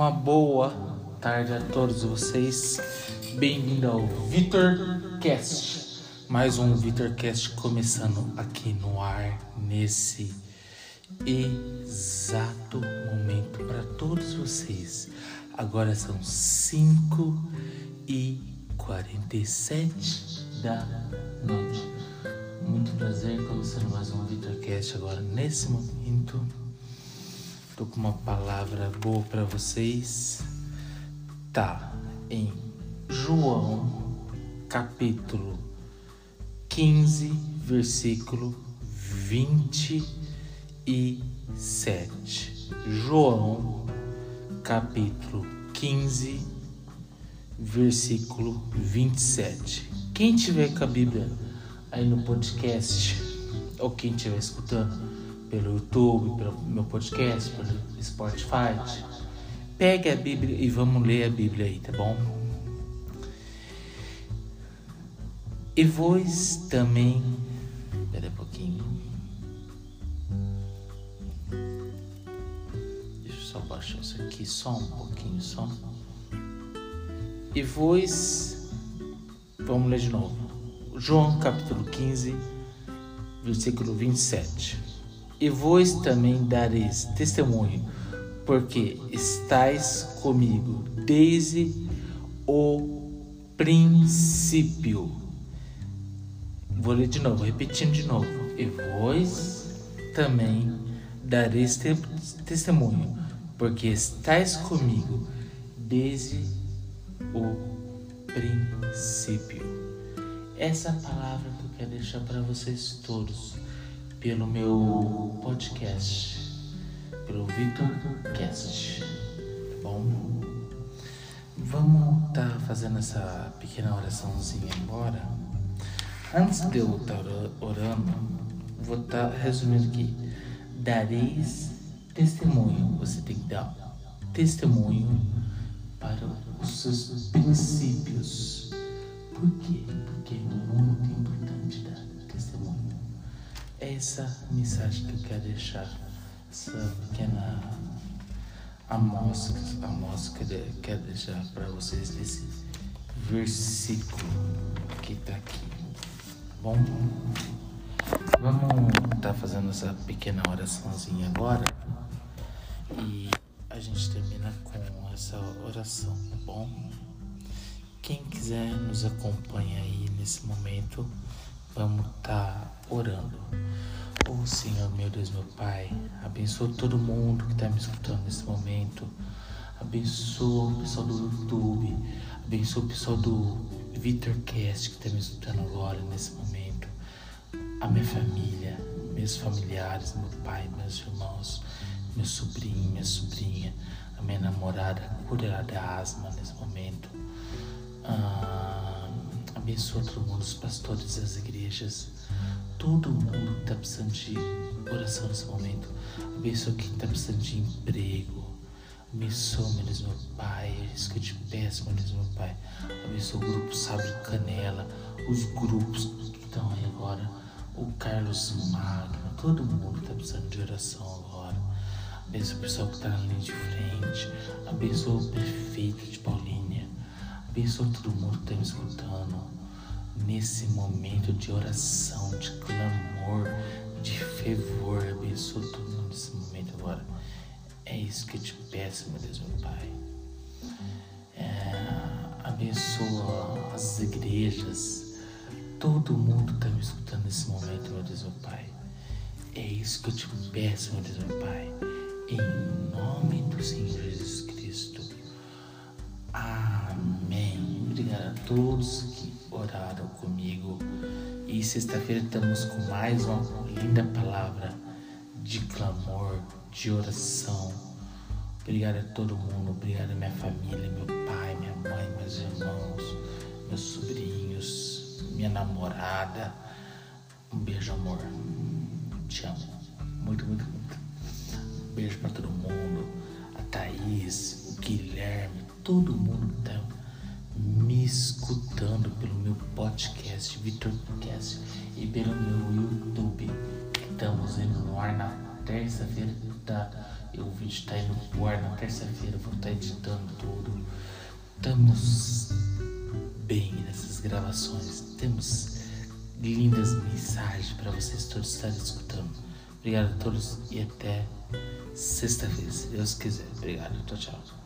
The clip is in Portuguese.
Uma boa tarde a todos vocês. Bem-vindo ao Vitor Cast. Mais um Vitor Cast começando aqui no ar nesse exato momento para todos vocês. Agora são 5 e 47 da noite. Muito prazer começando mais um Vitor Cast agora nesse momento. Tô com uma palavra boa para vocês. Tá em João, capítulo 15, versículo 27. João, capítulo 15, versículo 27. Quem tiver com a Bíblia aí no podcast, ou quem estiver escutando, pelo YouTube, pelo meu podcast, pelo Spotify. Pegue a Bíblia e vamos ler a Bíblia aí, tá bom? E vós também. Espera um pouquinho. Deixa eu só baixar isso aqui só um pouquinho, só. E vós. Vamos ler de novo. João capítulo 15, versículo 27 e vós também dareis testemunho, porque estáis comigo desde o princípio. Vou ler de novo, repetindo de novo. E vós também dareis te testemunho, porque estáis comigo desde o princípio. Essa é palavra que eu quero deixar para vocês todos pelo meu podcast, pelo Victor Cast, tá bom? Vamos estar tá fazendo essa pequena oraçãozinha agora. Antes de eu estar tá orando, vou estar tá resumindo aqui. Dareis testemunho, você tem que dar testemunho para os seus princípios. Por quê? Porque é muito importante dar essa mensagem que eu quero deixar, essa pequena amostra, amostra que eu quero deixar para vocês desse versículo que está aqui. Bom, vamos estar tá fazendo essa pequena oraçãozinha agora e a gente termina com essa oração, tá bom? Quem quiser nos acompanha aí nesse momento, vamos estar tá orando. Oh Senhor, meu Deus, meu Pai, abençoa todo mundo que está me escutando nesse momento. Abençoa o pessoal do YouTube, abençoa o pessoal do VitorCast que está me escutando agora nesse momento. A minha família, meus familiares, meu pai, meus irmãos, meu sobrinho, minha sobrinha, a minha namorada, cura da asma nesse momento. Ah, abençoa todo mundo, os pastores das igrejas todo mundo está precisando de oração nesse momento. Abençoa quem está precisando de emprego. Abençoa, meu Deus, meu Pai. É isso que eu te peço, meu Deus, meu Pai. Abençoa o grupo Sábio Canela, os grupos que estão aí agora. O Carlos Magno, todo mundo está precisando de oração agora. Abençoa o pessoal que está na linha de frente. Abençoa o prefeito de Paulínia. Abençoa todo mundo que está me escutando nesse momento de oração, de clamor, de fervor. Abençoa todo mundo nesse momento agora. É isso que eu te peço, meu Deus, meu Pai. É, abençoa as igrejas, todo mundo está me escutando nesse momento, meu Deus, meu Pai. É isso que eu te peço, meu Deus, meu Pai. Em nome do Senhor Jesus Cristo. Amém. Todos que oraram comigo. E sexta-feira estamos com mais uma linda palavra de clamor, de oração. Obrigado a todo mundo, obrigado a minha família, meu pai, minha mãe, meus irmãos, meus sobrinhos, minha namorada. Um beijo, amor. Te amo. Muito, muito, muito. Um beijo para todo mundo. A Thaís, o Guilherme, todo mundo que tá me escutando pelo meu podcast, Vitor Podcast, e pelo meu YouTube. Estamos indo no ar na terça-feira, tá? Vi vídeo tá indo pro ar na terça-feira, vou estar tá editando tudo. Estamos bem nessas gravações. Temos lindas mensagens para vocês todos estarem escutando. Obrigado a todos e até sexta-feira, se Deus quiser. Obrigado. Tchau, tchau.